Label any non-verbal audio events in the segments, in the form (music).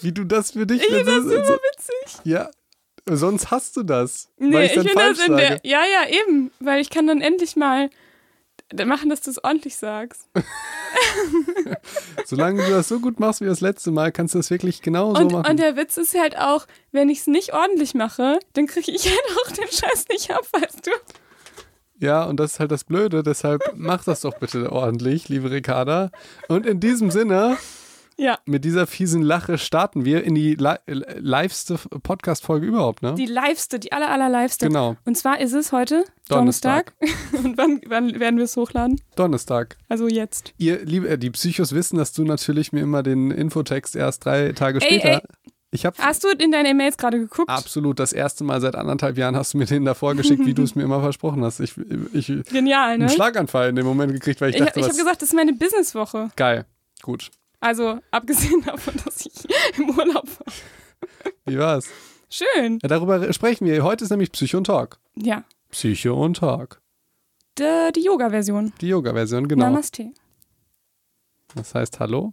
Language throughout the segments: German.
wie du das für dich Ich finde das so- super so- witzig. Ja, sonst hast du das. Nee, ich dann finde das in der. sage. Ja, ja, eben. Weil ich kann dann endlich mal machen, dass du es ordentlich sagst. (laughs) Solange du das so gut machst wie das letzte Mal, kannst du das wirklich genau so machen. und der Witz ist halt auch, wenn ich es nicht ordentlich mache, dann kriege ich (laughs) halt auch den Scheiß nicht ab, weißt du? Ja, und das ist halt das Blöde, deshalb mach das doch bitte ordentlich, liebe Ricarda. Und in diesem Sinne, Ja. mit dieser fiesen Lache starten wir in die li äh, liveste Podcast-Folge überhaupt, ne? Die liveste, die aller, aller liveste. Genau, Und zwar ist es heute Donnerstag. Donnerstag. (laughs) Und wann, wann werden wir es hochladen? Donnerstag. Also jetzt. Ihr, liebe, äh, die Psychos wissen, dass du natürlich mir immer den Infotext erst drei Tage Ey, später. ey. Ich habe Hast du in deine E-Mails gerade geguckt? absolut das erste Mal seit anderthalb Jahren hast du mir den davor geschickt, wie du es (laughs) mir immer versprochen hast. Ich, ich Genial, ne? einen Schlaganfall in dem Moment gekriegt, weil ich, Ich, ich dachte, habe was gesagt, das ist meine Businesswoche. geil, gut. Also, abgesehen (laughs) davon, dass ich im Urlaub war. Wie war's? Schön. Ja, darüber sprechen wir. Heute ist nämlich Psycho und Talk. Ja. Psycho und Talk. D die Yoga-Version. Die Yoga-Version, genau. Namaste. Das heißt Hallo.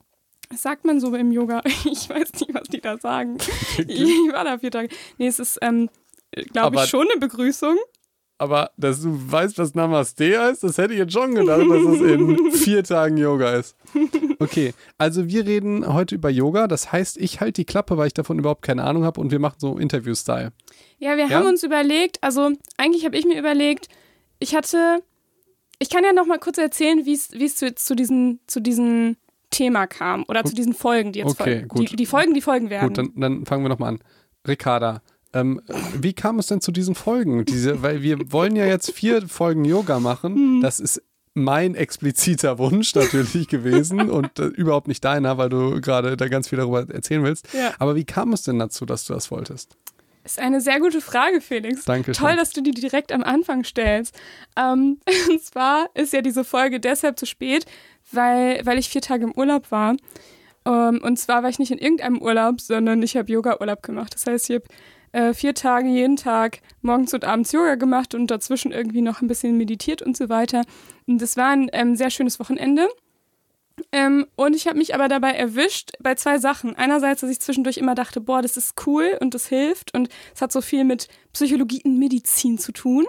Das sagt man so im Yoga. (laughs) Ich weiß nicht, was die da sagen. (laughs) Ich war da vier Tage. Nee, es ist, ähm, glaube ich, schon eine Begrüßung. Aber dass du weißt, was Namaste heißt, das hätte ich jetzt schon gedacht, dass es in (laughs) vier Tagen Yoga ist. Okay, also wir reden heute über Yoga. Das heißt, ich halte die Klappe, weil ich davon überhaupt keine Ahnung habe und wir machen so Interview-Style. Ja, wir Ja? haben uns überlegt, also eigentlich habe ich mir überlegt, ich hatte, ich kann ja noch mal kurz erzählen, wie es wie es zu, zu, diesen, zu diesem Thema kam oder zu diesen Folgen, die jetzt Okay, folgen. gut. Die, die Folgen, die folgen werden. Gut, dann, dann fangen wir nochmal an. Ricarda, ähm, wie kam es denn zu diesen Folgen? Diese, weil wir wollen ja jetzt vier Folgen Yoga Hm. machen. Das ist mein expliziter Wunsch natürlich gewesen und äh, überhaupt nicht deiner, weil du gerade da ganz viel darüber erzählen willst. Ja. Aber wie kam es denn dazu, dass du das wolltest? Ist eine sehr gute Frage, Felix. Danke Toll, dass du die direkt am Anfang stellst. Ähm, (laughs) und zwar ist ja diese Folge deshalb zu spät, weil, weil ich vier Tage im Urlaub war. Ähm, und zwar war ich nicht in irgendeinem Urlaub, sondern ich habe Yoga-Urlaub gemacht. Das heißt, ich habe äh, vier Tage jeden Tag morgens und abends Yoga gemacht und dazwischen irgendwie noch ein bisschen meditiert und so weiter. Und das war ein ähm, sehr schönes Wochenende. Ähm, und ich habe mich aber dabei erwischt bei zwei Sachen. Einerseits, dass ich zwischendurch immer dachte, boah, das ist cool und das hilft und es hat so viel mit Psychologie und Medizin zu tun.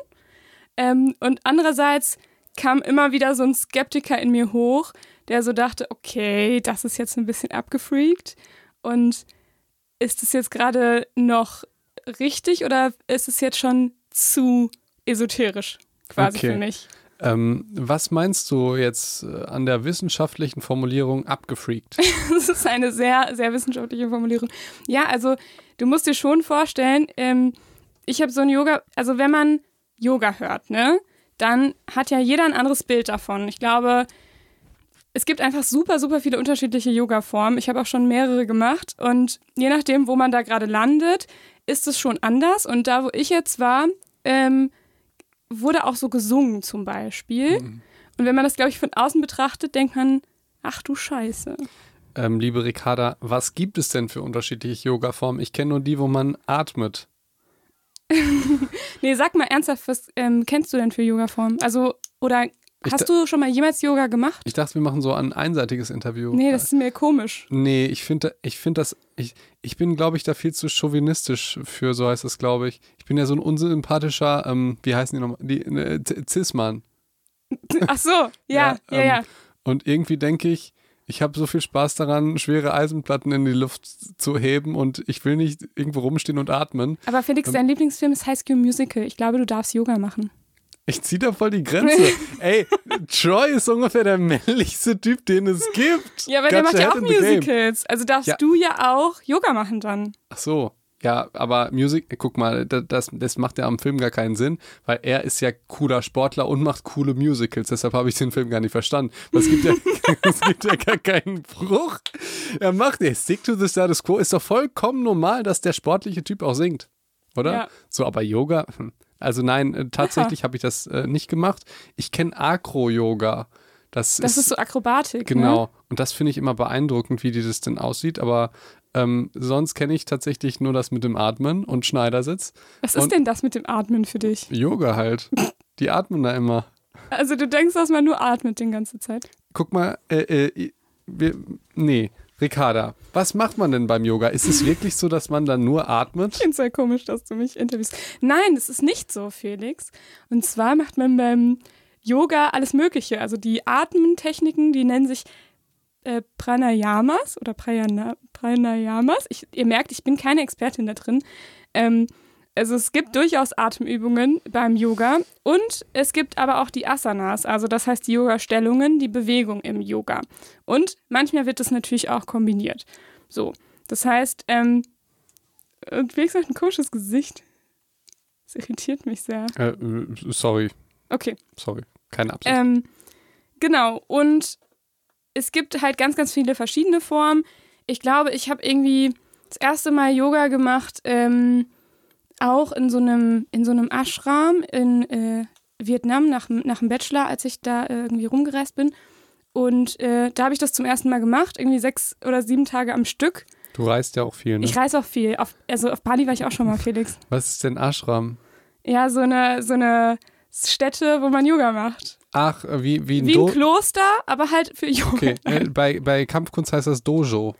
Ähm, und andererseits kam immer wieder so ein Skeptiker in mir hoch, der so dachte, okay, das ist jetzt ein bisschen abgefreakt und ist es jetzt gerade noch richtig oder ist es jetzt schon zu esoterisch quasi Okay. für mich? Ähm, was meinst du jetzt äh, an der wissenschaftlichen Formulierung abgefreakt? (laughs) Das ist eine sehr, sehr wissenschaftliche Formulierung. Ja, also du musst dir schon vorstellen, ähm, ich habe so ein Yoga, also wenn man Yoga hört, ne, dann hat ja jeder ein anderes Bild davon. Ich glaube, es gibt einfach super, super viele unterschiedliche Yoga-Formen. Ich habe auch schon mehrere gemacht und je nachdem, wo man da gerade landet, ist es schon anders. Und da, wo ich jetzt war, ähm, wurde auch so gesungen zum Beispiel. Und wenn man das, glaube ich, von außen betrachtet, denkt man, ach du Scheiße. ähm, liebe Ricarda, was gibt es denn für unterschiedliche Yoga-Formen? Ich kenne nur die, wo man atmet. (laughs) Nee, sag mal ernsthaft, was ähm, kennst du denn für Yoga-Formen? Also, oder hast du schon mal jemals Yoga gemacht? Ich dachte, wir machen so ein einseitiges Interview. Nee, das ist mir komisch. Nee, ich finde, ich finde das, ich, ich bin, glaube ich, da viel zu chauvinistisch für, so heißt es, glaube ich. Ich bin ja so ein unsympathischer, ähm, wie heißen die nochmal, die, äh, Z- Cis-Mann. (laughs) Ach so, ja, ja, ja. ähm, Und irgendwie denke ich, ich habe so viel Spaß daran, schwere Eisenplatten in die Luft zu heben und ich will nicht irgendwo rumstehen und atmen. Aber Felix, dein Lieblingsfilm ist High School Musical. Ich glaube, du darfst Yoga machen. Ich ziehe da voll die Grenze. (laughs) Ey, Troy ist ungefähr der männlichste Typ, den es gibt. Ja, aber der macht ja auch. Musicals. Also darfst Ja. du ja auch Yoga machen dann. Ach so. Ja, aber Music, guck mal, da- das, das macht ja am Film gar keinen Sinn, weil er ist ja cooler Sportler und macht coole Musicals. Deshalb habe ich den Film gar nicht verstanden. Es gibt ja, (laughs) es gibt ja gar keinen Bruch. Er macht, er stick to the status quo. Ist doch vollkommen normal, dass der sportliche Typ auch singt. Oder? Ja. So, aber Yoga, hm. Also nein, äh, tatsächlich habe ich das äh, nicht gemacht. Ich kenne Acro-Yoga. Das, Das ist so Akrobatik. Genau. Ne? Und das finde ich immer beeindruckend, wie die das denn aussieht. Aber ähm, sonst kenne ich tatsächlich nur das mit dem Atmen und Schneidersitz. Was ist Und- denn das mit dem Atmen für dich? Yoga halt. Die atmen da immer. Also du denkst, dass man nur atmet die ganze Zeit. Guck mal, äh, äh, wir, nee. Ricarda, was macht man denn beim Yoga? Ist es wirklich so, dass man dann nur atmet? Ich finde es sehr komisch, dass du mich interviewst. Nein, es ist nicht so, Felix. Und zwar macht man beim Yoga alles Mögliche. Also die Atmentechniken, die nennen sich äh, Pranayamas oder Prayana, Pranayamas. Ich, ihr merkt, ich bin keine Expertin da drin. Ähm, also es gibt durchaus Atemübungen beim Yoga und es gibt aber auch die Asanas, also das heißt die Yoga-Stellungen, die Bewegung im Yoga. Und manchmal wird das natürlich auch kombiniert. So, das heißt, ähm, und Felix hat ein komisches Gesicht. Das irritiert mich sehr. Äh, sorry. Okay. Sorry, keine Absicht. Ähm, genau, und es gibt halt ganz, ganz viele verschiedene Formen. Ich glaube, ich habe irgendwie das erste Mal Yoga gemacht, ähm, auch in so einem, in so einem Ashram in äh, Vietnam nach, nach dem Bachelor, als ich da äh, irgendwie rumgereist bin. Und äh, da habe ich das zum ersten Mal gemacht, irgendwie sechs oder sieben Tage am Stück. Du reist ja auch viel, ne? Ich reise auch viel. Auf, also auf Bali war ich auch schon mal, Felix. (laughs) Was ist denn Ashram? Ja, so eine, so eine Stätte, wo man Yoga macht. Ach, wie, wie ein, Wie ein Kloster, aber halt für Yoga. Okay, (laughs) äh, bei, bei Kampfkunst heißt das Dojo.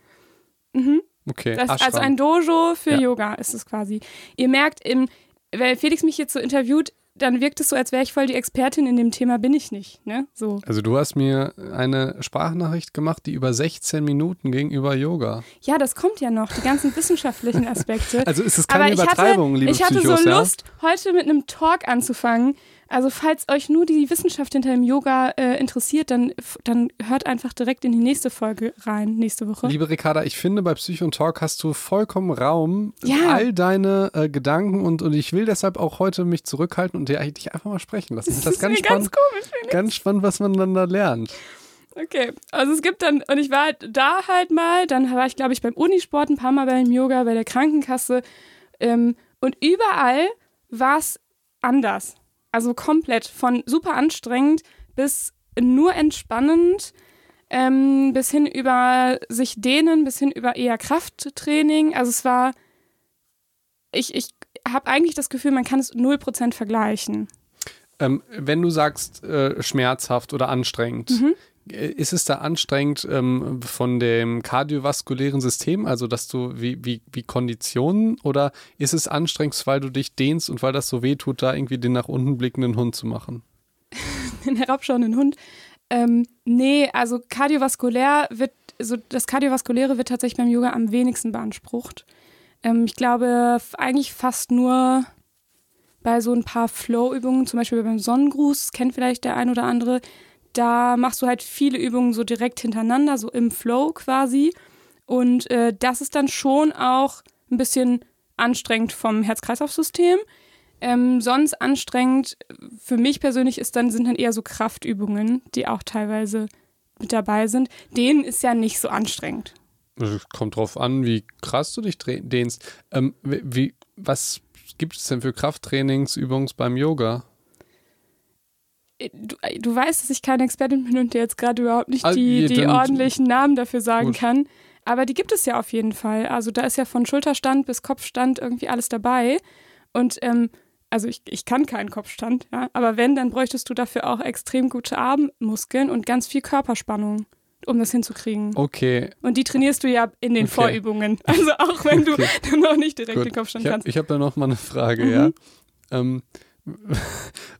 Mhm. Okay, Das, Ashram. also ein Dojo für Ja. Yoga ist es quasi. Ihr merkt, im, weil Felix mich jetzt so interviewt, dann wirkt es so, als wäre ich voll die Expertin in dem Thema, bin ich nicht. Ne? So. Also du hast mir eine Sprachnachricht gemacht, die über 16 Minuten ging über Yoga. Ja, das kommt ja noch, die ganzen wissenschaftlichen (laughs) Aspekte. Also ist es keine Aber ich Übertreibung, hatte, liebe ich hatte Psychos, so ja? Lust, heute mit einem Talk anzufangen. Also falls euch nur die Wissenschaft hinter dem Yoga äh, interessiert, dann, dann hört einfach direkt in die nächste Folge rein, nächste Woche. Liebe Ricarda, ich finde, bei Psycho und Talk hast du vollkommen Raum, Ja. all deine äh, Gedanken und, und ich will deshalb auch heute mich zurückhalten und dir dich einfach mal sprechen lassen. Das ist ganz spannend, ganz komisch. Ganz spannend, was man dann da lernt. Okay, also es gibt dann, und ich war halt da halt mal, dann war ich, glaube ich, beim Unisport ein paar Mal beim Yoga, bei der Krankenkasse. Ähm, und überall war es anders. Also komplett. Von super anstrengend bis nur entspannend, ähm, bis hin über sich dehnen, bis hin über eher Krafttraining. Also es war, ich, ich habe eigentlich das Gefühl, man kann es 0% vergleichen. Ähm, wenn du sagst äh, schmerzhaft oder anstrengend, Mhm. Äh, ist es da anstrengend ähm, von dem kardiovaskulären System, also dass du wie, wie, wie Konditionen, oder ist es anstrengend, weil du dich dehnst und weil das so weh tut, da irgendwie den nach unten blickenden Hund zu machen? (laughs) den herabschauenden Hund. Ähm, nee, also kardiovaskulär wird, so das Kardiovaskuläre wird tatsächlich beim Yoga am wenigsten beansprucht. Ähm, ich glaube eigentlich fast nur bei so ein paar Flow-Übungen, zum Beispiel beim Sonnengruß, kennt vielleicht der ein oder andere. Da machst du halt viele Übungen so direkt hintereinander, so im Flow quasi. Und äh, das ist dann schon auch ein bisschen anstrengend vom Herz-Kreislauf-System. Ähm, sonst anstrengend für mich persönlich ist dann, sind dann eher so Kraftübungen, die auch teilweise mit dabei sind. Denen ist ja nicht so anstrengend. Also, Kommt drauf an, wie krass du dich dehnst. Ähm, wie, was gibt es denn für Krafttrainingsübungen beim Yoga? Du, äh, du weißt, dass ich keine Expertin bin und dir jetzt gerade überhaupt nicht Ah, die, die ordentlichen Namen dafür sagen Gut. kann. Aber die gibt es ja auf jeden Fall. Also da ist ja von Schulterstand bis Kopfstand irgendwie alles dabei. Und ähm, also ich, ich kann keinen Kopfstand, ja. Aber wenn, dann bräuchtest du dafür auch extrem gute Armmuskeln und ganz viel Körperspannung, um das hinzukriegen. Okay, Und die trainierst du ja in den Okay. Vorübungen. (laughs) Also auch wenn Okay. du noch nicht direkt gut. den Kopfstand Ich habe kannst. ich hab da noch mal eine Frage, Mhm. ja. Ähm,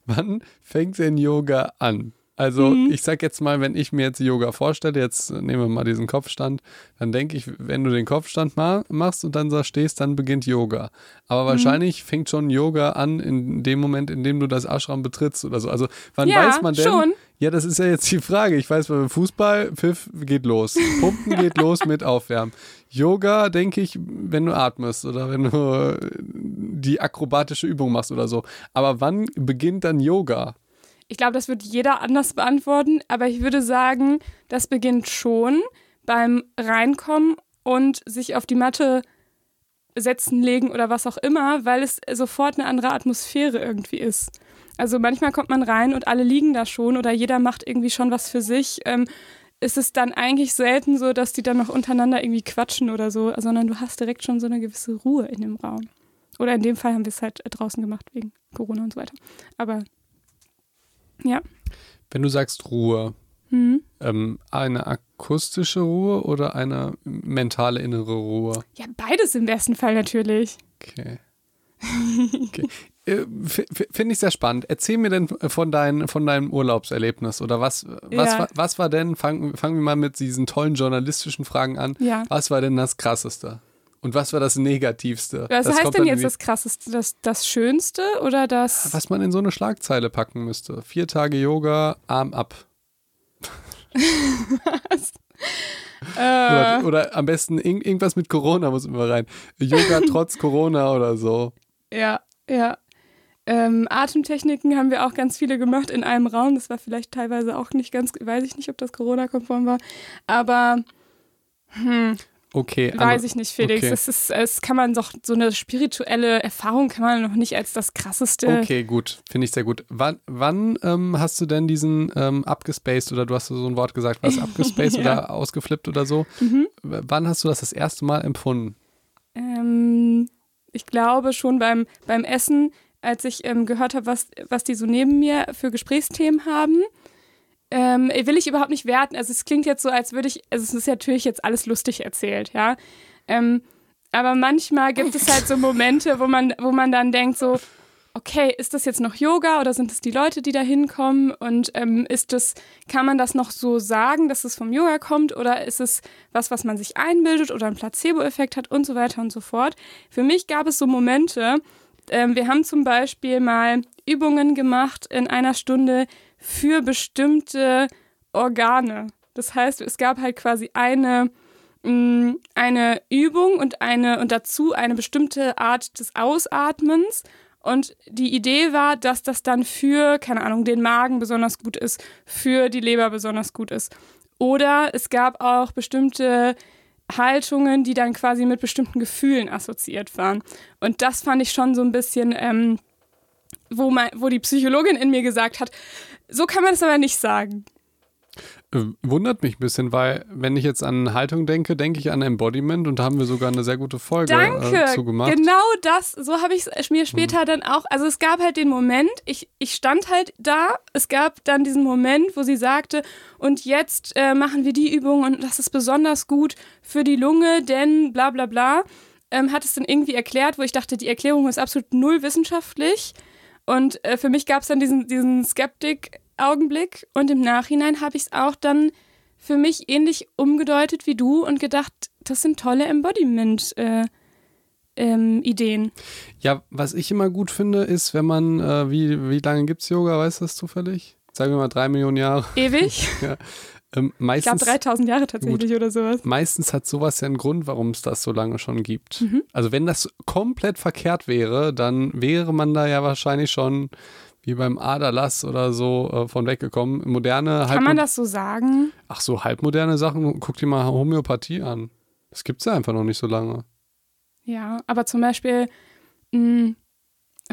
wann fängt denn Yoga an? Also Mhm. ich sag jetzt mal, wenn ich mir jetzt Yoga vorstelle, jetzt nehmen wir mal diesen Kopfstand, dann denke ich, wenn du den Kopfstand ma machst und dann da stehst, dann beginnt Yoga. Aber Mhm. wahrscheinlich fängt schon Yoga an in dem Moment, in dem du das Ashram betrittst oder so. Also wann Ja, weiß man denn? schon. Ja, das ist ja jetzt die Frage. Ich weiß, beim Fußball, Pfiff geht los. Pumpen (laughs) geht los mit Aufwärmen. Yoga, denke ich, wenn du atmest oder wenn du die akrobatische Übung machst oder so. Aber wann beginnt dann Yoga? Ich glaube, das wird jeder anders beantworten, aber ich würde sagen, das beginnt schon beim Reinkommen und sich auf die Matte setzen, legen oder was auch immer, weil es sofort eine andere Atmosphäre irgendwie ist. Also manchmal kommt man rein und alle liegen da schon oder jeder macht irgendwie schon was für sich. Ähm, ist es dann eigentlich selten so, dass die dann noch untereinander irgendwie quatschen oder so, sondern du hast direkt schon so eine gewisse Ruhe in dem Raum. Oder in dem Fall haben wir es halt draußen gemacht wegen Corona und so weiter. Aber ja. Wenn du sagst Ruhe, Mhm. ähm, eine ak akustische Ruhe oder eine mentale innere Ruhe? Ja, beides im besten Fall natürlich. Okay. okay. Äh, finde ich sehr spannend. Erzähl mir denn von, dein, von deinem Urlaubserlebnis oder was, was, ja. war, was war denn, fangen fang wir mal mit diesen tollen journalistischen Fragen an. Ja. Was war denn das Krasseste? Und was war das Negativste? Was das heißt denn jetzt das Krasseste? Das, das Schönste oder das. Was man in so eine Schlagzeile packen müsste. Vier Tage Yoga, Arm ab. was? (laughs) oder, äh. oder, am besten irgendwas mit Corona muss immer rein. Yoga (laughs) trotz Corona oder so. Ja, ja. Ähm, Atemtechniken haben wir auch ganz viele gemacht in einem Raum. Das war vielleicht teilweise auch nicht ganz, weiß ich nicht, ob das Corona-konform war. Aber hm, Okay. Weiß ich nicht, Felix. Okay. Es, ist, es kann man doch, so eine spirituelle Erfahrung kann man noch nicht als das krasseste. Okay, gut. Finde ich sehr gut. Wann, wann ähm, hast du denn diesen ähm, abgespaced oder du hast so ein Wort gesagt, was (laughs) abgespaced ja. oder ausgeflippt oder so? Mhm. Wann hast du das das erste Mal empfunden? Ähm, ich glaube schon beim, beim Essen, als ich ähm, gehört habe, was, was die so neben mir für Gesprächsthemen haben ähm, will ich überhaupt nicht werten. Also es klingt jetzt so, als würde ich, also es ist natürlich jetzt alles lustig erzählt, ja. Ähm, aber manchmal gibt es halt so Momente, wo man, wo man dann denkt so, okay, ist das jetzt noch Yoga oder sind es die Leute, die da hinkommen? Und ähm, ist das, kann man das noch so sagen, dass es vom Yoga kommt oder ist es was, was man sich einbildet oder einen Placebo-Effekt hat und so weiter und so fort? Für mich gab es so Momente, ähm, wir haben zum Beispiel mal Übungen gemacht in einer Stunde, für bestimmte Organe. Das heißt, es gab halt quasi eine, mm, eine Übung und, eine, und dazu eine bestimmte Art des Ausatmens. Und die Idee war, dass das dann für, keine Ahnung, den Magen besonders gut ist, für die Leber besonders gut ist. Oder es gab auch bestimmte Haltungen, die dann quasi mit bestimmten Gefühlen assoziiert waren. Und das fand ich schon so ein bisschen, ähm, wo, mein, wo die Psychologin in mir gesagt hat, so kann man es aber nicht sagen. Äh, wundert mich ein bisschen, weil wenn ich jetzt an Haltung denke, denke ich an Embodiment und da haben wir sogar eine sehr gute Folge äh, Danke. Äh, zugemacht. Genau das, so habe ich es mir später mhm. dann auch, also es gab halt den Moment, ich, ich stand halt da, es gab dann diesen Moment, wo sie sagte, und jetzt äh, machen wir die Übung und das ist besonders gut für die Lunge, denn bla bla bla, ähm, hat es dann irgendwie erklärt, wo ich dachte, die Erklärung ist absolut null wissenschaftlich. Und äh, für mich gab es dann diesen, diesen Skeptik-Augenblick und im Nachhinein habe ich es auch dann für mich ähnlich umgedeutet wie du und gedacht, das sind tolle Embodiment- äh, ähm, Ideen. Ja, was ich immer gut finde, ist, wenn man, äh, wie, wie lange gibt es Yoga, weißt du das zufällig? Sagen wir mal drei Millionen Jahre. Ewig? (laughs) ja. Ähm, meistens, ich glaube 3000 Jahre tatsächlich gut, oder sowas. Meistens hat sowas ja einen Grund, warum es das so lange schon gibt. Mhm. Also wenn das komplett verkehrt wäre, dann wäre man da ja wahrscheinlich schon wie beim Aderlass oder so äh, von weggekommen. Moderne Kann man das so sagen? Ach so, halbmoderne Sachen, guck dir mal Homöopathie an. Das gibt es ja einfach noch nicht so lange. Ja, aber zum Beispiel, mh, mm,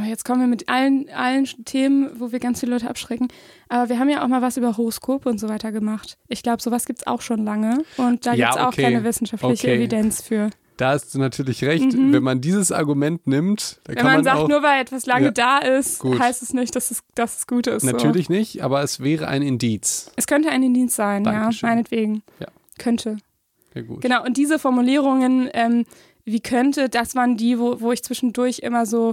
jetzt kommen wir mit allen, allen Themen, wo wir ganz viele Leute abschrecken. Aber wir haben ja auch mal was über Horoskope und so weiter gemacht. Ich glaube, sowas gibt es auch schon lange. Und da ja, gibt es auch okay. keine wissenschaftliche okay. Evidenz für. Da hast du natürlich recht. Mhm. Wenn man dieses Argument nimmt, dann Wenn kann man, man sagt, auch, nur weil etwas lange ja, da ist, gut. heißt es nicht, dass es, dass es gut ist. Natürlich so. nicht, aber es wäre ein Indiz. Es könnte ein Indiz sein, Dankeschön. ja, meinetwegen. Ja. Könnte. Ja, gut. Genau, und diese Formulierungen, ähm, wie könnte, das waren die, wo, wo ich zwischendurch immer so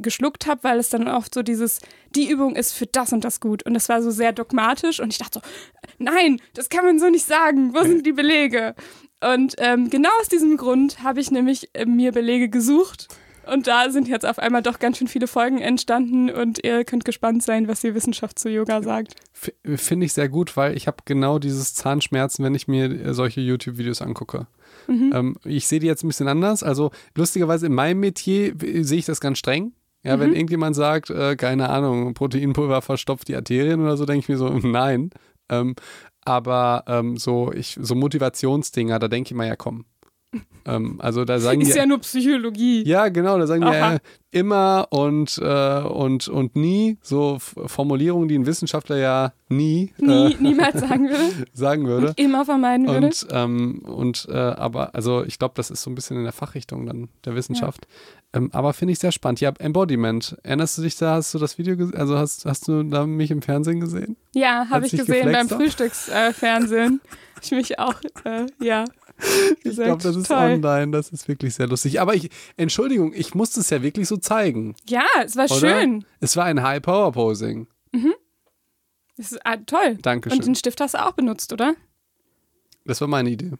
geschluckt habe, weil es dann oft so dieses, die Übung ist für das und das gut. Und das war so sehr dogmatisch und ich dachte so, nein, das kann man so nicht sagen. Wo sind die Belege? Und ähm, genau aus diesem Grund habe ich nämlich äh, mir Belege gesucht. Und da sind jetzt auf einmal doch ganz schön viele Folgen entstanden und ihr könnt gespannt sein, was die Wissenschaft zu Yoga sagt. Finde ich sehr gut, weil ich habe genau dieses Zahnschmerzen, wenn ich mir äh, solche YouTube-Videos angucke. Mhm. Ähm, ich sehe die jetzt ein bisschen anders. Also lustigerweise in meinem Metier sehe ich das ganz streng. Ja, mhm. wenn irgendjemand sagt, äh, keine Ahnung, Proteinpulver verstopft die Arterien oder so, denke ich mir so, (laughs) nein. Ähm, aber ähm, so, ich, so Motivationsdinger, da denke ich mal, ja komm, Ähm, also da sagen Ist die. ja nur Psychologie. Ja, genau, da sagen die Aha. äh, immer und, äh, und, und nie, so Formulierungen, die ein Wissenschaftler ja nie, Nie, äh, niemals sagen würde. (laughs) sagen würde. Immer vermeiden würde. Und, ähm, und äh, aber, also ich glaube, das ist so ein bisschen in der Fachrichtung dann der Wissenschaft. Ähm, aber finde ich sehr spannend. Ja, Embodiment. Erinnerst du dich da, hast du das Video gesehen? Also hast, hast du da mich im Fernsehen gesehen? Ja, habe ich gesehen beim? Frühstücksfernsehen. Äh, Fernsehen. ich mich auch, äh, ja. (laughs) Ich glaube, das ist toll. online. Das ist wirklich sehr lustig. Aber ich, Entschuldigung, ich musste es ja wirklich so zeigen. Ja, es war Oder? schön. Es war ein High-Power-Posing. Es ist ah, toll. Dankeschön. Und den Stift hast du auch benutzt, oder? Das war meine Idee.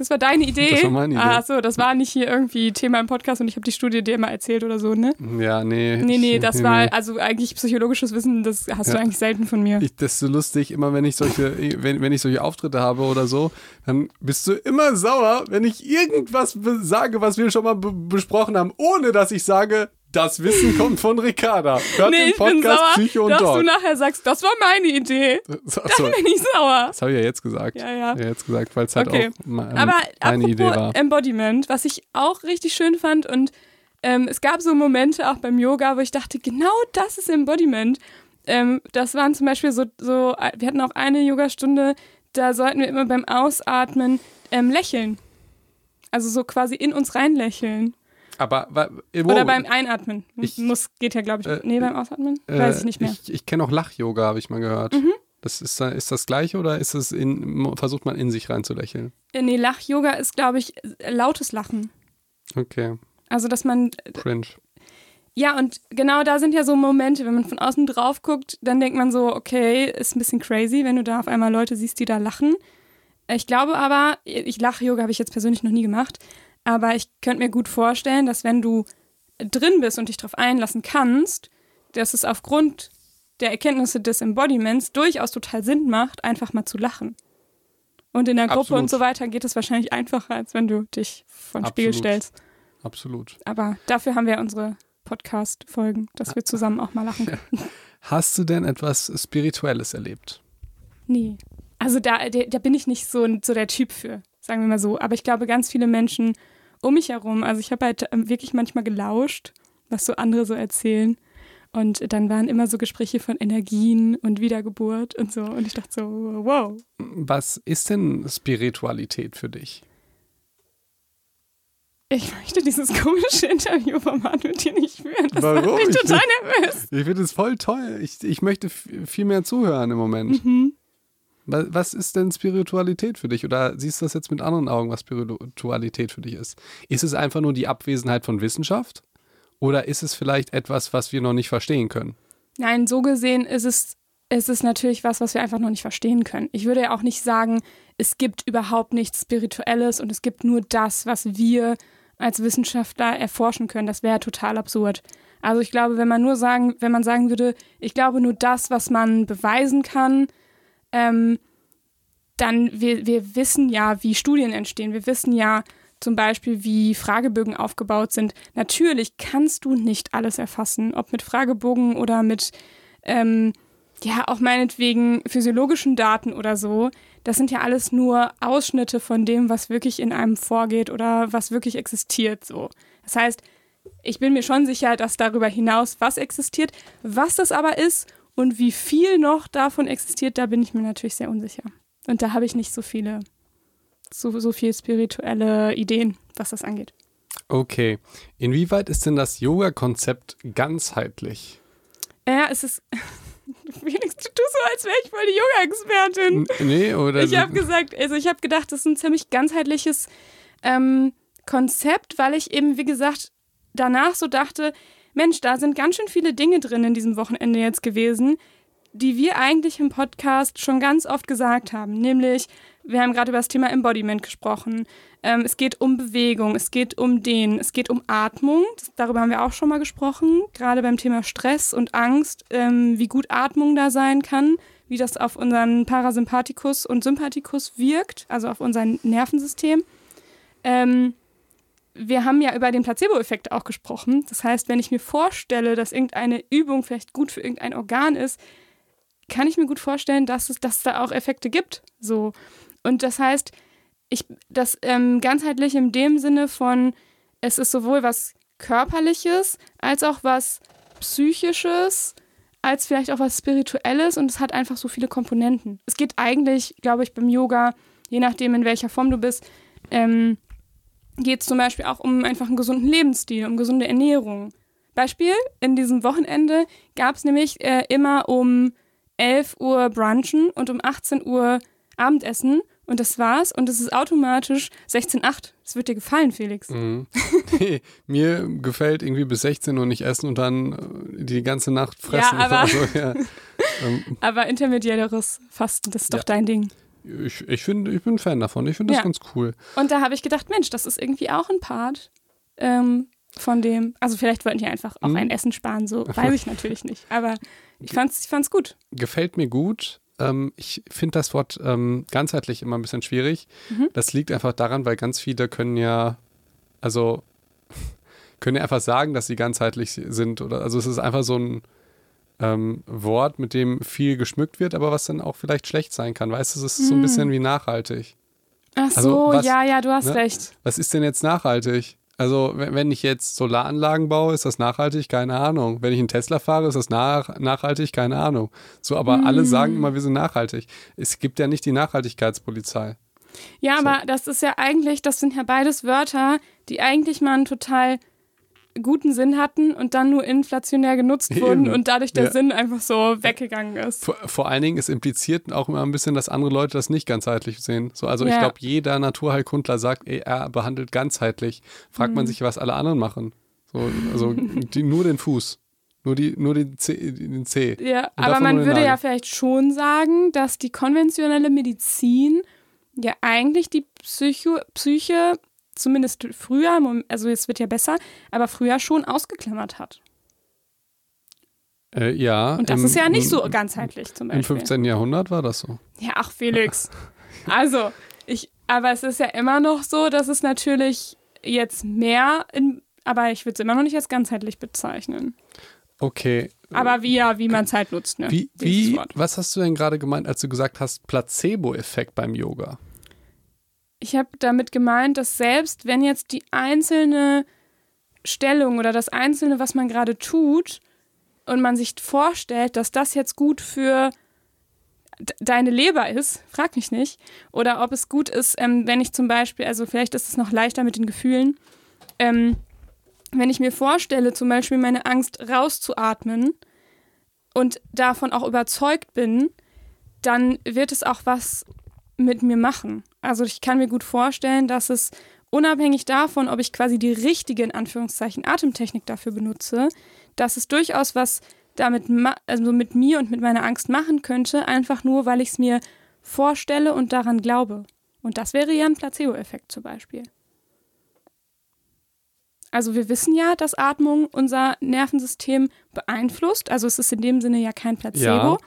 Das war deine Idee? Das war meine Idee. Ah, so, das war nicht hier irgendwie Thema im Podcast und ich habe die Studie dir mal erzählt oder so, ne? Ja, nee. Nee, nee, das war, also eigentlich psychologisches Wissen, das hast du Ja. eigentlich selten von mir. Ich, das ist so lustig, immer wenn ich solche, wenn, wenn ich solche Auftritte habe oder so, dann bist du immer sauer, wenn ich irgendwas sage, was wir schon mal be besprochen haben, ohne dass ich sage, das Wissen kommt von Ricarda. Hört nee, den Podcast Psycho und dass du Dog. nachher sagst, das war meine Idee. So, Dann bin ich sauer. das habe ich ja jetzt gesagt. Ja, ja. jetzt gesagt, weil es halt Okay. auch me- Aber meine Idee war. Embodiment, was ich auch richtig schön fand und ähm, es gab so Momente auch beim Yoga, wo ich dachte, genau das ist Embodiment. Ähm, das waren zum Beispiel so, so, wir hatten auch eine Yogastunde, da sollten wir immer beim Ausatmen ähm, lächeln. Also so quasi in uns reinlächeln. Aber wa- wo, Oder beim Einatmen. Ich- Muss, geht ja, glaube ich. Äh, nee, beim Ausatmen? äh, Weiß ich nicht mehr. Mhm. Ich, ich kenne auch Lach-Yoga, habe ich mal gehört. Das ist, ist das gleiche oder ist es in, versucht man in sich reinzulächeln? Äh, nee, Lach-Yoga ist, glaube ich, äh, lautes Lachen. Okay, Also, dass man cringe. Ja, und genau da sind ja so Momente, wenn man von außen drauf guckt, dann denkt man so, okay, ist ein bisschen crazy, wenn du da auf einmal Leute siehst, die da lachen. Ich glaube aber, ich lache Yoga habe ich jetzt persönlich noch nie gemacht, aber ich könnte mir gut vorstellen, dass wenn du drin bist und dich darauf einlassen kannst, dass es aufgrund der Erkenntnisse des Embodiments durchaus total Sinn macht, einfach mal zu lachen. Und in der Gruppe Absolut. und so weiter geht es wahrscheinlich einfacher, als wenn du dich vor den Spiegel stellst. Absolut. Aber dafür haben wir unsere Podcast-Folgen, dass wir zusammen auch mal lachen können. (laughs) Hast du denn etwas Spirituelles erlebt? Nee. Also da, da, da bin ich nicht so, so der Typ für, sagen wir mal so. Aber ich glaube, ganz viele Menschen um mich herum, also ich habe halt ähm, wirklich manchmal gelauscht, was so andere so erzählen. Und dann waren immer so Gespräche von Energien und Wiedergeburt und so. Und ich dachte so, wow. Was ist denn Spiritualität für dich? Ich möchte dieses komische Interviewformat mit dir nicht führen. Das Warum? macht mich Ich total nervös. Ich finde es voll toll. Ich, ich möchte viel mehr zuhören im Moment. Mhm. Wa- Was ist denn Spiritualität für dich? Oder siehst du das jetzt mit anderen Augen, was Spiritualität für dich ist? Ist es einfach nur die Abwesenheit von Wissenschaft? Oder ist es vielleicht etwas, was wir noch nicht verstehen können? Nein, so gesehen ist es, ist es natürlich was, was wir einfach noch nicht verstehen können. Ich würde ja auch nicht sagen, es gibt überhaupt nichts Spirituelles und es gibt nur das, was wir als Wissenschaftler erforschen können. Das wäre total absurd. Also ich glaube, wenn man nur sagen, wenn man sagen würde, ich glaube nur das, was man beweisen kann, ähm, dann wir, wir wissen ja, wie Studien entstehen. Wir wissen ja zum Beispiel, wie Fragebögen aufgebaut sind. Natürlich kannst du nicht alles erfassen, ob mit Fragebogen oder mit, ähm, ja, auch meinetwegen physiologischen Daten oder so. Das sind ja alles nur Ausschnitte von dem, was wirklich in einem vorgeht oder was wirklich existiert. So. Das heißt, ich bin mir schon sicher, dass darüber hinaus was existiert. Was das aber ist und wie viel noch davon existiert, da bin ich mir natürlich sehr unsicher. Und da habe ich nicht so viele, so, so viel spirituelle Ideen, was das angeht. Okay. Inwieweit ist denn das Yoga-Konzept ganzheitlich? Ja, es ist. (laughs) Felix, du tust so, als wäre ich voll die Yoga-Expertin. Nee, oder? Ich habe gesagt, also ich habe gedacht, das ist ein ziemlich ganzheitliches ähm, Konzept, weil ich eben, wie gesagt, danach so dachte, Mensch, da sind ganz schön viele Dinge drin in diesem Wochenende jetzt gewesen, die wir eigentlich im Podcast schon ganz oft gesagt haben. Nämlich, wir haben gerade über das Thema Embodiment gesprochen. Ähm, es geht um Bewegung, es geht um Dehnen, es geht um Atmung. Das, darüber haben wir auch schon mal gesprochen. Gerade beim Thema Stress und Angst, ähm, wie gut Atmung da sein kann, wie das auf unseren Parasympathikus und Sympathikus wirkt, also auf unser Nervensystem. Ähm, wir haben ja über den Placebo-Effekt auch gesprochen. Das heißt, wenn ich mir vorstelle, dass irgendeine Übung vielleicht gut für irgendein Organ ist, kann ich mir gut vorstellen, dass es, dass es da auch Effekte gibt. So. Und das heißt, ich, das ähm, ganzheitlich in dem Sinne von, es ist sowohl was Körperliches als auch was Psychisches, als vielleicht auch was Spirituelles und es hat einfach so viele Komponenten. Es geht eigentlich, glaube ich, beim Yoga, je nachdem, in welcher Form du bist, ähm, geht es zum Beispiel auch um einfach einen gesunden Lebensstil, um gesunde Ernährung. Beispiel, in diesem Wochenende gab es nämlich äh, immer um 11 Uhr Brunchen und um 18 Uhr Abendessen und das war's und es ist automatisch 16,8. Das wird dir gefallen, Felix. Mhm. Nee, (laughs) mir gefällt irgendwie bis 16 Uhr nicht essen und dann äh, die ganze Nacht fressen. Ja, aber, also, ja. (laughs) ähm, aber intermediäres Fasten, das ist doch Ja. dein Ding. Ich, ich, find, ich bin Fan davon. Ich finde das Ja. ganz cool. Und da habe ich gedacht, Mensch, das ist irgendwie auch ein Part ähm, von dem. Also vielleicht wollten die einfach auch Mhm. ein Essen sparen, so (laughs) weiß ich natürlich nicht. Aber ich fand's, ich fand's gut. Gefällt mir gut. Ähm, ich finde das Wort ähm, ganzheitlich immer ein bisschen schwierig. Mhm. Das liegt einfach daran, weil ganz viele können ja, also (laughs) können ja einfach sagen, dass sie ganzheitlich sind. Oder also es ist einfach so ein ähm, Wort, mit dem viel geschmückt wird, aber was dann auch vielleicht schlecht sein kann. Weißt du, es ist so ein Mhm. bisschen wie nachhaltig. Ach so, Also was- ja, ja, du hast ne? recht. Was ist denn jetzt nachhaltig? Also, wenn ich jetzt Solaranlagen baue, ist das nachhaltig? Keine Ahnung. Wenn ich einen Tesla fahre, ist das nach, nachhaltig? Keine Ahnung. So, aber Hm. alle sagen immer, wir sind nachhaltig. Es gibt ja nicht die Nachhaltigkeitspolizei. Ja, So. aber das ist ja eigentlich, das sind ja beides Wörter, die eigentlich mal einen total guten Sinn hatten und dann nur inflationär genutzt (laughs) Eben. wurden und dadurch der Ja. Sinn einfach so weggegangen ist. Vor, vor allen Dingen, es impliziert auch immer ein bisschen, dass andere Leute das nicht ganzheitlich sehen. So, also ich Ja. glaube, jeder Naturheilkundler sagt, ey, er behandelt ganzheitlich. Fragt Mhm. man sich, was alle anderen machen. So, also (laughs) die, nur den Fuß. Nur, die, nur den C. Den C. Ja, Und aber man würde ja Nagel. vielleicht schon sagen, dass die konventionelle Medizin ja eigentlich die Psycho Psyche, zumindest früher, also es wird ja besser, aber früher schon ausgeklammert hat. Äh, ja. Und das im- ist ja nicht so im- ganzheitlich zum Im Beispiel. 15. Jahrhundert war das so. Ja, ach Felix. (laughs) Also, ich, aber es ist ja immer noch so, dass es natürlich jetzt mehr in, aber ich würde es immer noch nicht als ganzheitlich bezeichnen. Okay. Aber wie ja, wie man Zeit nutzt, ne? Wie, wie, was hast du denn gerade gemeint, als du gesagt hast, Placebo-Effekt beim Yoga? Ich habe damit gemeint, dass selbst wenn jetzt die einzelne Stellung oder das einzelne, was man gerade tut, und man sich vorstellt, dass das jetzt gut für deine Leber ist, frag mich nicht, oder ob es gut ist, ähm, wenn ich zum Beispiel, also vielleicht ist es noch leichter mit den Gefühlen, ähm, wenn ich mir vorstelle, zum Beispiel meine Angst rauszuatmen und davon auch überzeugt bin, dann wird es auch was mit mir machen. Also ich kann mir gut vorstellen, dass es unabhängig davon, ob ich quasi die richtige, in Anführungszeichen, Atemtechnik dafür benutze, dass es durchaus was damit, also mit mir und mit meiner Angst machen könnte, einfach nur, weil ich es mir vorstelle und daran glaube. Und das wäre ja ein Placebo-Effekt zum Beispiel. Also wir wissen ja, dass Atmung unser Nervensystem beeinflusst. Also es ist in dem Sinne ja kein Placebo. Ja.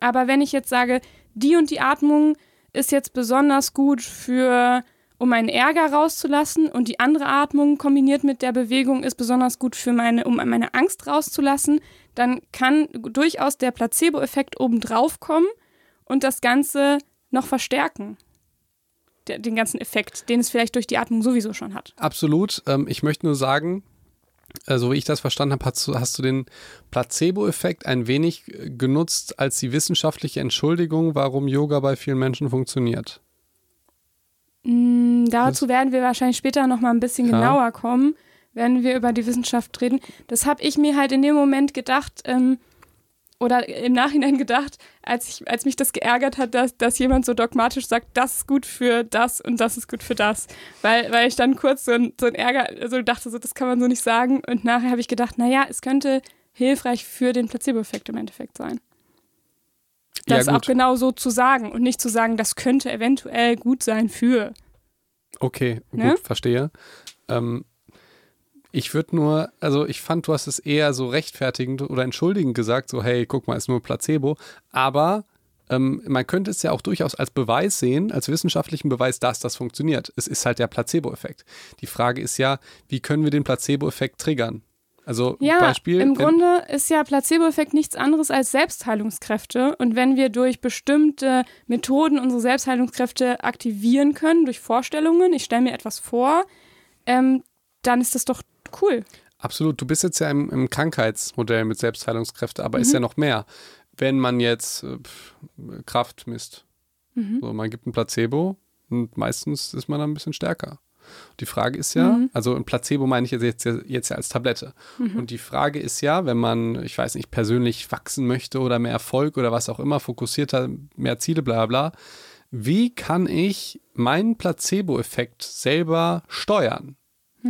Aber wenn ich jetzt sage, die und die Atmung ist jetzt besonders gut für, um meinen Ärger rauszulassen und die andere Atmung kombiniert mit der Bewegung ist besonders gut für meine, um meine Angst rauszulassen, dann kann durchaus der Placebo-Effekt obendrauf kommen und das Ganze noch verstärken. Den ganzen Effekt, den es vielleicht durch die Atmung sowieso schon hat. Absolut. Ähm, ich möchte nur sagen, äh, so wie ich das verstanden habe, hast du, hast du den Placebo-Effekt ein wenig äh, genutzt als die wissenschaftliche Entschuldigung, warum Yoga bei vielen Menschen funktioniert. Mm, dazu werden wir wahrscheinlich später noch mal ein bisschen Ja. genauer kommen, wenn wir über die Wissenschaft reden. Das habe ich mir halt in dem Moment gedacht ähm, oder im Nachhinein gedacht, als, ich, als mich das geärgert hat, dass, dass jemand so dogmatisch sagt, das ist gut für das und das ist gut für das. Weil, weil ich dann kurz so ein, so ein Ärger, also dachte so, das kann man so nicht sagen. Und nachher habe ich gedacht, naja, es könnte hilfreich für den Placebo-Effekt im Endeffekt sein. Das ja, auch genau so zu sagen und nicht zu sagen, das könnte eventuell gut sein für. Okay, Ne? gut, verstehe. Ähm, ich würde nur, also ich fand, du hast es eher so rechtfertigend oder entschuldigend gesagt, so hey, guck mal, ist nur Placebo. Aber ähm, man könnte es ja auch durchaus als Beweis sehen, als wissenschaftlichen Beweis, dass das funktioniert. Es ist halt der Placebo-Effekt. Die Frage ist ja, wie können wir den Placebo-Effekt triggern? Also Ja, Beispiel. im Grunde ist ja Placebo-Effekt nichts anderes als Selbstheilungskräfte. Und wenn wir durch bestimmte Methoden unsere Selbstheilungskräfte aktivieren können, durch Vorstellungen, ich stelle mir etwas vor, ähm, dann ist das doch cool. Absolut. Du bist jetzt ja im, im Krankheitsmodell mit Selbstheilungskräfte, aber ist Mhm. ja noch mehr. Wenn man jetzt äh, Kraft misst, Mhm. so, man gibt ein Placebo und meistens ist man dann ein bisschen stärker. Die Frage ist ja, Mhm. also ein Placebo meine ich jetzt, jetzt, jetzt ja als Tablette. Mhm. Und die Frage ist ja, wenn man, ich weiß nicht, persönlich wachsen möchte oder mehr Erfolg oder was auch immer, fokussierter, mehr Ziele, bla bla, wie kann ich meinen Placebo-Effekt selber steuern?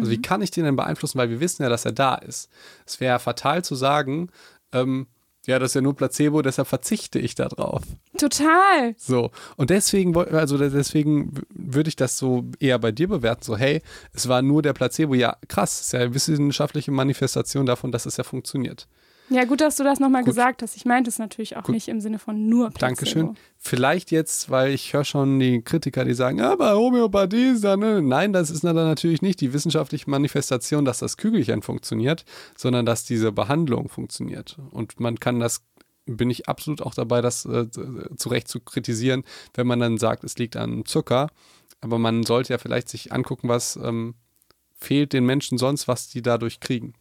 Also wie kann ich den denn beeinflussen? Weil wir wissen ja, dass er da ist. Es wäre fatal zu sagen, ähm, ja, das ist ja nur Placebo, deshalb verzichte ich darauf. Total. So. Und deswegen, also deswegen würde ich das so eher bei dir bewerten, so, hey, es war nur der Placebo. Ja, krass, ist ja eine wissenschaftliche Manifestation davon, dass es ja funktioniert. Ja, gut, dass du das nochmal gesagt hast. Ich meinte es natürlich auch Gut. nicht im Sinne von nur Placebo. Dankeschön. Vielleicht jetzt, weil ich höre schon die Kritiker, die sagen, ja, bei Homöopathie ist da, ne? Nein, das ist dann natürlich nicht die wissenschaftliche Manifestation, dass das Kügelchen funktioniert, sondern dass diese Behandlung funktioniert. Und man kann das, bin ich absolut auch dabei, das äh, zu Recht zu kritisieren, wenn man dann sagt, es liegt an Zucker. Aber man sollte ja vielleicht sich angucken, was ähm, fehlt den Menschen sonst, was die dadurch kriegen.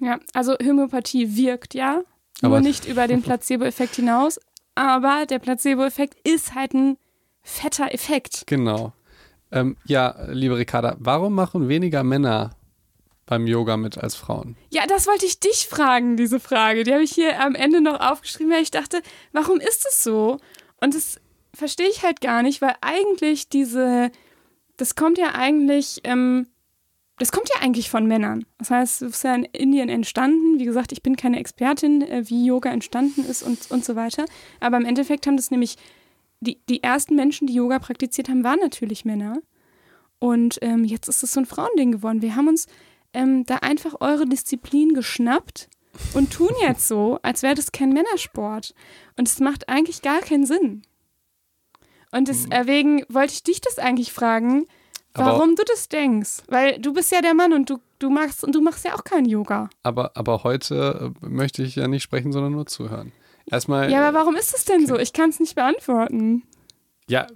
Ja, also Homöopathie wirkt ja, Aber- nur nicht über den (laughs) Placebo-Effekt hinaus. Aber der Placebo-Effekt ist halt ein fetter Effekt. Genau. Ähm, ja, liebe Ricarda, warum machen weniger Männer beim Yoga mit als Frauen? Ja, das wollte ich dich fragen, diese Frage. Die habe ich hier am Ende noch aufgeschrieben, weil ich dachte, warum ist es so? Und das verstehe ich halt gar nicht, weil eigentlich diese, das kommt ja eigentlich, ähm, das kommt ja eigentlich von Männern. Das heißt, es ist ja in Indien entstanden. Wie gesagt, ich bin keine Expertin, äh, wie Yoga entstanden ist und, und so weiter. Aber im Endeffekt haben das nämlich, die, die ersten Menschen, die Yoga praktiziert haben, waren natürlich Männer. Und ähm, jetzt ist es so ein Frauending geworden. Wir haben uns ähm, da einfach eure Disziplin geschnappt und tun (laughs) jetzt so, als wäre das kein Männersport. Und es macht eigentlich gar keinen Sinn. Und Mhm. deswegen wollte ich dich das eigentlich fragen, Aber- warum du das denkst. Weil du bist ja der Mann und du, du machst und du machst ja auch kein Yoga. Aber, aber heute äh, möchte ich ja nicht sprechen, sondern nur zuhören. Erstmal, Ja, aber warum ist es denn so? Ich kann es nicht beantworten. ja,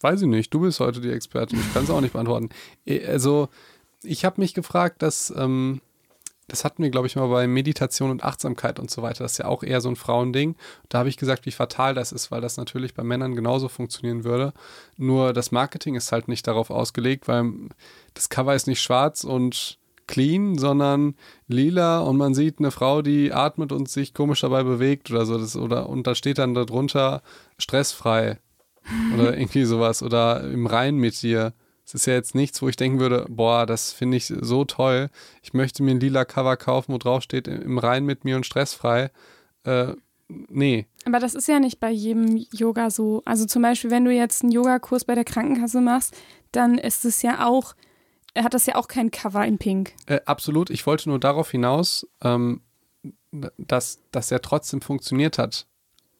weiß ich nicht. Du bist heute die Expertin. Ich kann es auch nicht beantworten. Eh, Also, ich habe mich gefragt, dass, ähm, das hatten wir, glaube ich, mal bei Meditation und Achtsamkeit und so weiter. Das ist ja auch eher so ein Frauending. Da habe ich gesagt, wie fatal das ist, weil das natürlich bei Männern genauso funktionieren würde. Nur das Marketing ist halt nicht darauf ausgelegt, weil das Cover ist nicht schwarz und clean, sondern lila und man sieht eine Frau, die atmet und sich komisch dabei bewegt oder so. Das, oder, und da steht dann darunter stressfrei oder (laughs) irgendwie sowas oder im Rein mit dir. Es ist ja jetzt nichts, wo ich denken würde, boah, das finde ich so toll. Ich möchte mir ein lila Cover kaufen, wo drauf steht, im Rein mit mir und stressfrei. Äh, nee. Aber das ist ja nicht bei jedem Yoga so. Also zum Beispiel, wenn du jetzt einen Yogakurs bei der Krankenkasse machst, dann ist es ja auch, hat das ja auch kein Cover in Pink. Äh, absolut. Ich wollte nur darauf hinaus, ähm, dass das ja trotzdem funktioniert hat.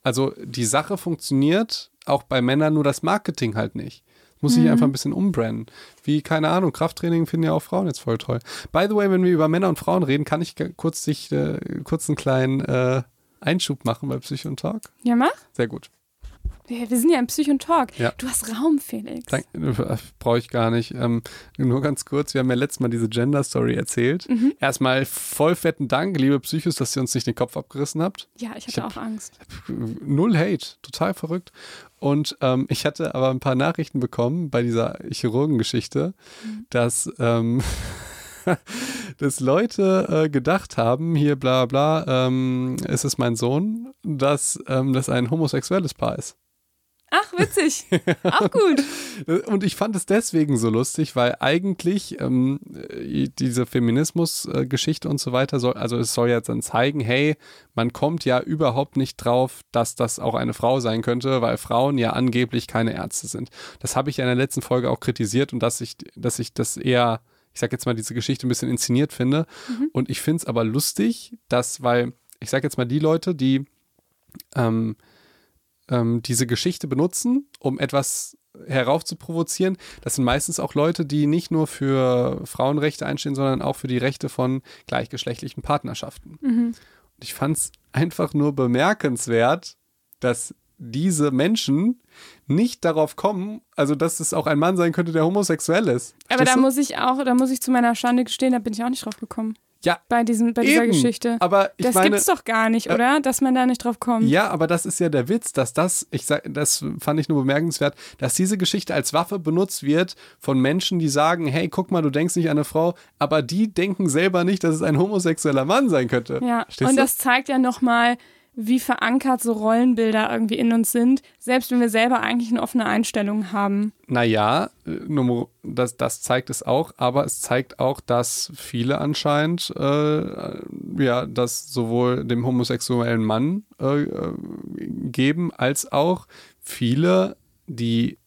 Also die Sache funktioniert auch bei Männern, nur das Marketing halt nicht. Muss ich einfach ein bisschen umbranden. Wie, keine Ahnung, Krafttraining finden ja auch Frauen jetzt voll toll. By the way, wenn wir über Männer und Frauen reden, kann ich kurz, sich, äh, kurz einen kleinen äh, Einschub machen bei Psycho und Talk? Ja, mach. Sehr gut. Wir, sind ja im Psych und Talk. Ja. Du hast Raum, Felix. Äh, Brauche ich gar nicht. Ähm, nur ganz kurz, wir haben ja letztes Mal diese Gender-Story erzählt. Mhm. Erstmal voll fetten Dank, liebe Psychos, dass ihr uns nicht den Kopf abgerissen habt. Ja, ich Ich hatte hab- auch Angst. Null Hate, total verrückt. Und ähm, ich hatte aber ein paar Nachrichten bekommen bei dieser Chirurgengeschichte, dass, ähm, (laughs) dass Leute äh, gedacht haben, hier bla bla, ähm, ist es mein Sohn, dass ähm, das ein homosexuelles Paar ist. Ach, witzig. auch gut. (laughs) Und ich fand es deswegen so lustig, weil eigentlich ähm, äh, diese Feminismus-Geschichte und so weiter soll, also es soll jetzt dann zeigen, hey, man kommt ja überhaupt nicht drauf, dass das auch eine Frau sein könnte, weil Frauen ja angeblich keine Ärzte sind. Das habe ich ja in der letzten Folge auch kritisiert und dass ich, dass ich das eher, ich sag jetzt mal, diese Geschichte ein bisschen inszeniert finde. Und ich finde es aber lustig, dass, weil, ich sag jetzt mal, die Leute, die ähm, ähm, diese Geschichte benutzen, um etwas heraufzuprovozieren. Das sind meistens auch Leute, die nicht nur für Frauenrechte einstehen, sondern auch für die Rechte von gleichgeschlechtlichen Partnerschaften. Mhm. Und ich fand es einfach nur bemerkenswert, dass diese Menschen nicht darauf kommen, also dass es auch ein Mann sein könnte, der homosexuell ist. Aber Verstehst da du? muss ich auch, da muss ich zu meiner Schande gestehen, da bin ich auch nicht drauf gekommen. Ja, Bei, diesem, bei dieser eben. Geschichte. Aber das meine, gibt's doch gar nicht, äh, oder? Dass man da nicht drauf kommt. Ja, aber das ist ja der Witz, dass das, ich sag, das fand ich nur bemerkenswert, dass diese Geschichte als Waffe benutzt wird von Menschen, die sagen, hey, guck mal, du denkst nicht an eine Frau, aber die denken selber nicht, dass es ein homosexueller Mann sein könnte. Ja, Verstehst und du? das zeigt ja nochmal, wie verankert so Rollenbilder irgendwie in uns sind, selbst wenn wir selber eigentlich eine offene Einstellung haben. Naja, äh, das, das zeigt es auch, aber es zeigt auch, dass viele anscheinend, äh, ja, das sowohl dem homosexuellen Mann äh, äh, geben, als auch viele, die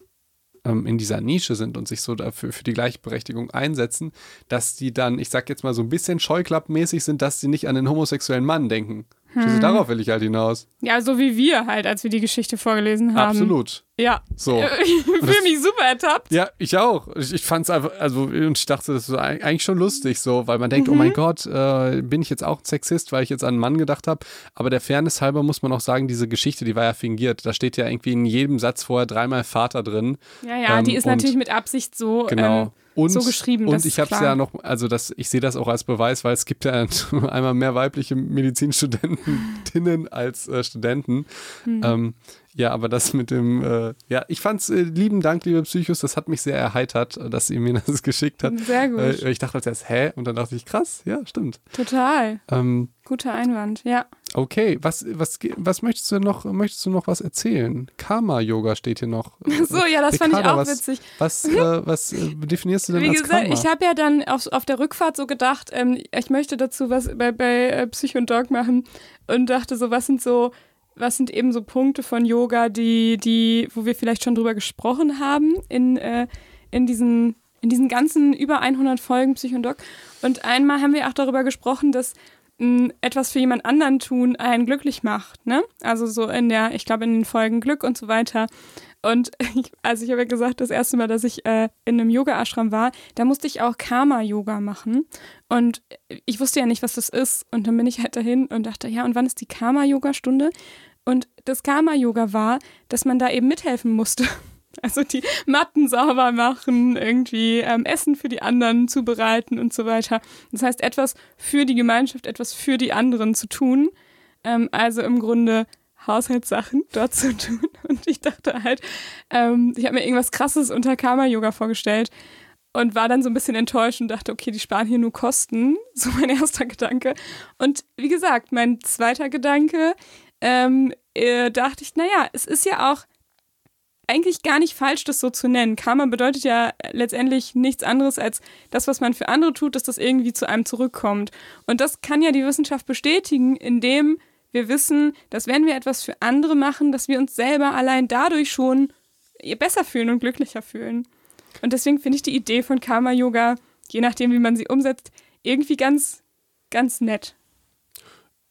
ähm, in dieser Nische sind und sich so dafür für die Gleichberechtigung einsetzen, dass die dann, ich sag jetzt mal so ein bisschen scheuklappmäßig sind, dass sie nicht an den homosexuellen Mann denken. Hm. Darauf will ich halt hinaus. Ja, so wie wir halt, als wir die Geschichte vorgelesen haben. Absolut. Ja. So. (laughs) Ich fühle mich super ertappt. Ja, ich auch. Ich, ich fand es einfach, also und ich dachte, das ist eig- eigentlich schon lustig so, weil man denkt, oh mein Gott, äh, bin ich jetzt auch Sexist, weil ich jetzt an einen Mann gedacht habe. Aber der Fairness halber muss man auch sagen, diese Geschichte, die war ja fingiert. Da steht ja irgendwie in jedem Satz vorher dreimal Vater drin. Ja, ja, Ähm, die ist natürlich mit Absicht so. Genau. Ähm, und, so geschrieben, Und ich habe es ja noch, also das, ich sehe das auch als Beweis, weil es gibt ja (laughs) einmal mehr weibliche Medizinstudentinnen als äh, Studenten. Hm. Ähm, ja, aber das mit dem, äh, ja, ich fand's äh, lieben Dank, liebe Psychos, das hat mich sehr erheitert, dass ihr mir (laughs) das geschickt hat. Sehr gut. Äh, ich dachte als erst, hä? Und dann dachte ich, krass, ja, stimmt. Total. Ähm, Guter Einwand, ja. okay, was, was, was möchtest du noch, möchtest du noch was erzählen? Karma-Yoga steht hier noch. (laughs) So, ja, das fand ich Ricarda, auch was, witzig. Was, (laughs) äh, was äh, definierst du denn Wie als gesagt, Karma? ich habe ja dann auf, auf der Rückfahrt so gedacht, ähm, ich möchte dazu was bei, bei äh, Psycho und Dog machen und dachte so, was sind so, was sind eben so Punkte von Yoga, die, die, wo wir vielleicht schon drüber gesprochen haben in, äh, in diesen in diesen ganzen über 100 Folgen Psycho und einmal haben wir auch darüber gesprochen, dass etwas für jemand anderen tun einen glücklich macht. Ne? Also so in der, ich glaube in den Folgen Glück und so weiter. Und (laughs) ich, also ich habe ja gesagt, das erste Mal, dass ich äh, in einem Yoga-Ashram war, da musste ich auch Karma-Yoga machen. Und ich wusste ja nicht, was das ist. Und dann bin ich halt dahin und dachte, ja, und wann ist die Karma-Yoga-Stunde? Und das Karma-Yoga war, dass man da eben mithelfen musste. (laughs) Also die Matten sauber machen, irgendwie ähm, Essen für die anderen zubereiten und so weiter. Das heißt, etwas für die Gemeinschaft, etwas für die anderen zu tun. Ähm, also im Grunde Haushaltssachen (laughs) dort zu tun. Und ich dachte halt, ähm, ich habe mir irgendwas Krasses unter Karma-Yoga vorgestellt und war dann so ein bisschen enttäuscht und dachte, okay, die sparen hier nur Kosten. (laughs) So mein erster Gedanke. Und wie gesagt, mein zweiter Gedanke, ähm, äh, dachte ich, naja, es ist ja auch eigentlich gar nicht falsch, das so zu nennen. Karma bedeutet ja letztendlich nichts anderes als das, was man für andere tut, dass das irgendwie zu einem zurückkommt. Und das kann ja die Wissenschaft bestätigen, indem wir wissen, dass wenn wir etwas für andere machen, dass wir uns selber allein dadurch schon besser fühlen und glücklicher fühlen. Und deswegen finde ich die Idee von Karma Yoga, je nachdem, wie man sie umsetzt, irgendwie ganz, ganz nett.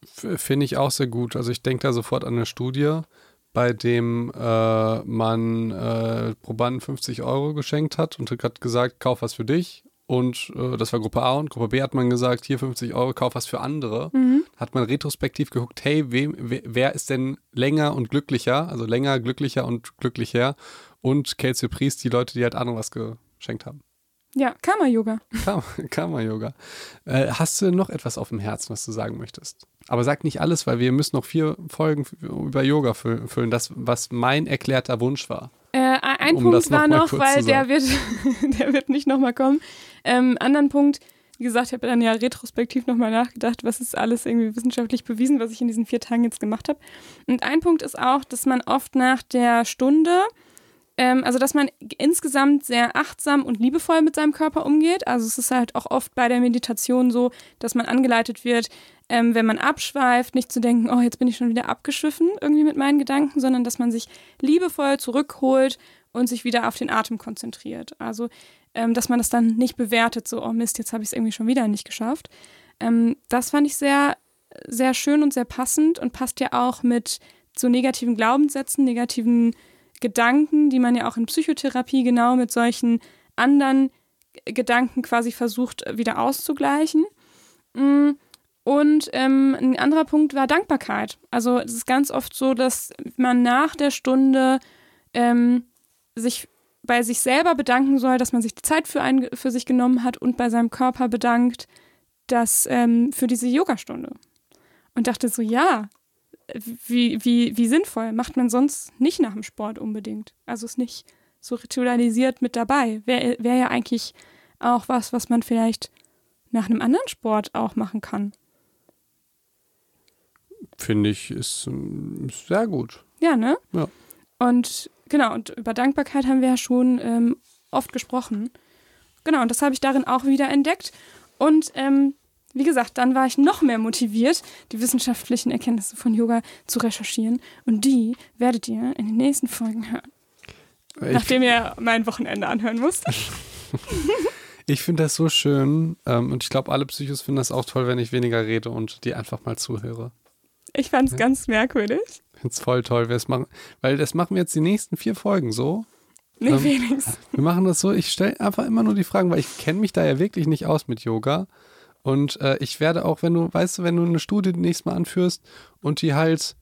Finde ich auch sehr gut. Also ich denke da sofort an eine Studie, bei dem äh, man äh, Probanden 50 Euro geschenkt hat und hat gesagt, kauf was für dich. Und äh, das war Gruppe A und Gruppe B hat man gesagt, hier 50 Euro, kauf was für andere. Hat man retrospektiv geguckt, hey, wem, wer, wer ist denn länger und glücklicher, also länger, glücklicher und glücklicher? Und Kelsey Priest, die Leute, die halt anderen was geschenkt haben. Ja, Karma Yoga. Karma- Karma-Yoga. Äh, hast du noch etwas auf dem Herzen, was du sagen möchtest? Aber sag nicht alles, weil wir müssen noch vier Folgen über Yoga fü- füllen, das, was mein erklärter Wunsch war. Äh, ein Um Punkt war noch mal noch, weil der wird, (laughs) der wird nicht nochmal kommen. Ähm, anderen Punkt, wie gesagt, ich habe dann ja retrospektiv nochmal nachgedacht, was ist alles irgendwie wissenschaftlich bewiesen, was ich in diesen vier Tagen jetzt gemacht habe. Und ein Punkt ist auch, dass man oft nach der Stunde, ähm, also dass man insgesamt sehr achtsam und liebevoll mit seinem Körper umgeht. Also es ist halt auch oft bei der Meditation so, dass man angeleitet wird, ähm, wenn man abschweift, nicht zu denken, oh, jetzt bin ich schon wieder abgeschwiffen irgendwie mit meinen Gedanken, sondern dass man sich liebevoll zurückholt und sich wieder auf den Atem konzentriert. Also, ähm, dass man das dann nicht bewertet, so, oh Mist, jetzt habe ich es irgendwie schon wieder nicht geschafft. Ähm, das fand ich sehr, sehr schön und sehr passend und passt ja auch mit so negativen Glaubenssätzen, negativen Gedanken, die man ja auch in Psychotherapie genau mit solchen anderen Gedanken quasi versucht wieder auszugleichen. Mm, und ähm, ein anderer Punkt war Dankbarkeit. Also es ist ganz oft so, dass man nach der Stunde ähm, sich bei sich selber bedanken soll, dass man sich die Zeit für, ein, für sich genommen hat und bei seinem Körper bedankt, dass ähm, für diese Yogastunde. Und dachte so, ja, wie, wie, wie sinnvoll. Macht man sonst nicht nach dem Sport unbedingt. Also ist nicht so ritualisiert mit dabei. Wäre wär ja eigentlich auch was, was man vielleicht nach einem anderen Sport auch machen kann. Finde ich, ist, ähm, ist sehr gut. Ja, ne? Ja. Und genau, und über Dankbarkeit haben wir ja schon ähm, oft gesprochen. Genau, und das habe ich darin auch wieder entdeckt. Und ähm, wie gesagt, dann war ich noch mehr motiviert, die wissenschaftlichen Erkenntnisse von Yoga zu recherchieren. Und die werdet ihr in den nächsten Folgen hören. Ich, Nachdem ihr mein Wochenende anhören müsst. (laughs) ich finde das so schön ähm, und ich glaube, alle Psychos finden das auch toll, wenn ich weniger rede und die einfach mal zuhöre. Ich fand es Ja. ganz merkwürdig. Ich finde es voll toll, wir es machen, weil das machen wir jetzt die nächsten vier Folgen so. Nee, Ähm, Felix. Wir machen das so, ich stelle einfach immer nur die Fragen, weil ich kenne mich da ja wirklich nicht aus mit Yoga. Und äh, ich werde auch, wenn du, weißt du, wenn du eine Studie demnächst mal anführst und die halt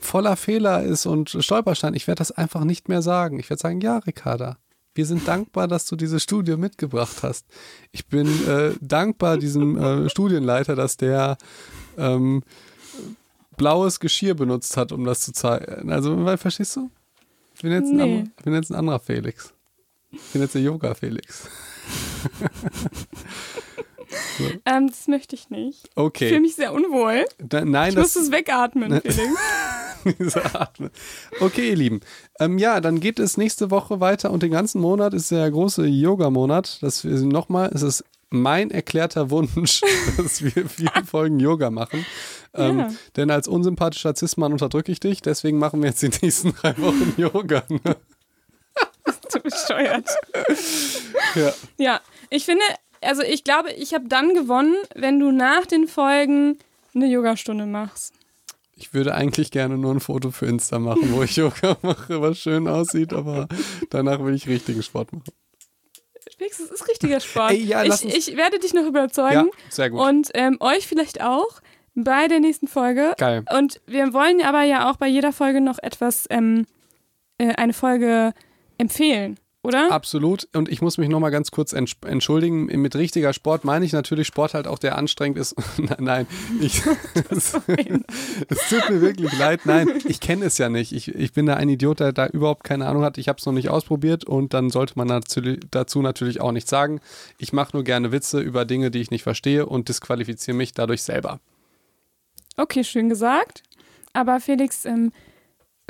voller Fehler ist und Stolperstein, ich werde das einfach nicht mehr sagen. Ich werde sagen, ja, Ricarda, wir sind dankbar, dass du diese Studie mitgebracht hast. Ich bin äh, dankbar diesem äh, Studienleiter, dass der ähm, blaues Geschirr benutzt hat, um das zu zeigen. Also, weil, verstehst du? Ich bin jetzt, ein, Nee. anderer, ich bin jetzt ein anderer Felix. Ich bin jetzt der Yoga-Felix. (laughs) Ähm, das möchte ich nicht. Ich fühle Okay. mich sehr unwohl. Da, nein, Ich muss das es wegatmen, Ne. Felix. (laughs) Okay, ihr Lieben. Ähm, ja, dann geht es nächste Woche weiter und den ganzen Monat ist der große Yoga-Monat. Das nochmal, es ist mein erklärter Wunsch, (laughs) dass wir vier (laughs) Folgen Yoga machen. Ähm, Ja. Denn als unsympathischer Cis-Mann unterdrücke ich dich, deswegen machen wir jetzt die nächsten drei Wochen Yoga. Ne? so bescheuert. Ja. Ja, ich finde, also ich glaube, ich habe dann gewonnen, wenn du nach den Folgen eine Yogastunde machst. Ich würde eigentlich gerne nur ein Foto für Insta machen, wo ich (laughs) Yoga mache, was schön aussieht, aber danach will ich richtigen Sport machen. Felix, das ist richtiger Sport. Ey, ja, ich, ich werde dich noch Ja, überzeugen sehr gut. und ähm, euch vielleicht auch bei der nächsten Folge. Geil. Und wir wollen aber ja auch bei jeder Folge noch etwas, ähm, äh, eine Folge empfehlen, oder? Absolut. Und ich muss mich nochmal ganz kurz entsch- entschuldigen. Mit richtiger Sport meine ich natürlich Sport halt auch, der anstrengend ist. (laughs) nein, nein, ich, (laughs) es, (laughs) es tut mir wirklich leid. Nein, ich kenne es ja nicht. Ich, ich bin da ein Idiot, der da überhaupt keine Ahnung hat. Ich habe es noch nicht ausprobiert und dann sollte man dazu, dazu natürlich auch nichts sagen. Ich mache nur gerne Witze über Dinge, die ich nicht verstehe und disqualifiziere mich dadurch selber. Okay, schön gesagt. Aber Felix, ähm,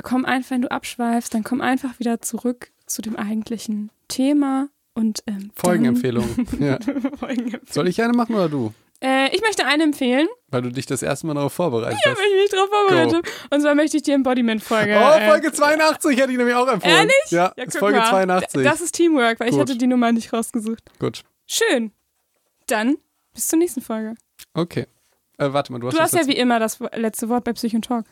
komm einfach, wenn du abschweifst, dann komm einfach wieder zurück zu dem eigentlichen Thema und ähm, Folgenempfehlung. (laughs) ja. Folgenempfehlung. Soll ich eine machen oder du? Äh, ich möchte eine empfehlen, Weil du dich das erste Mal darauf vorbereitet ja, hast. weil ich mich darauf vorbereitet habe. Und zwar möchte ich die Embodiment-Folge. Oh, äh, Folge 82 hätte ich nämlich auch empfohlen. Ehrlich? Ja, ja, Folge mal. 82. Das ist Teamwork, weil ich Gut. hatte die Nummer nicht rausgesucht. Gut. Schön. Dann bis zur nächsten Folge. Okay. Äh, warte mal, du hast Du hast ja wie immer das letzte Wort bei Psych und Talk.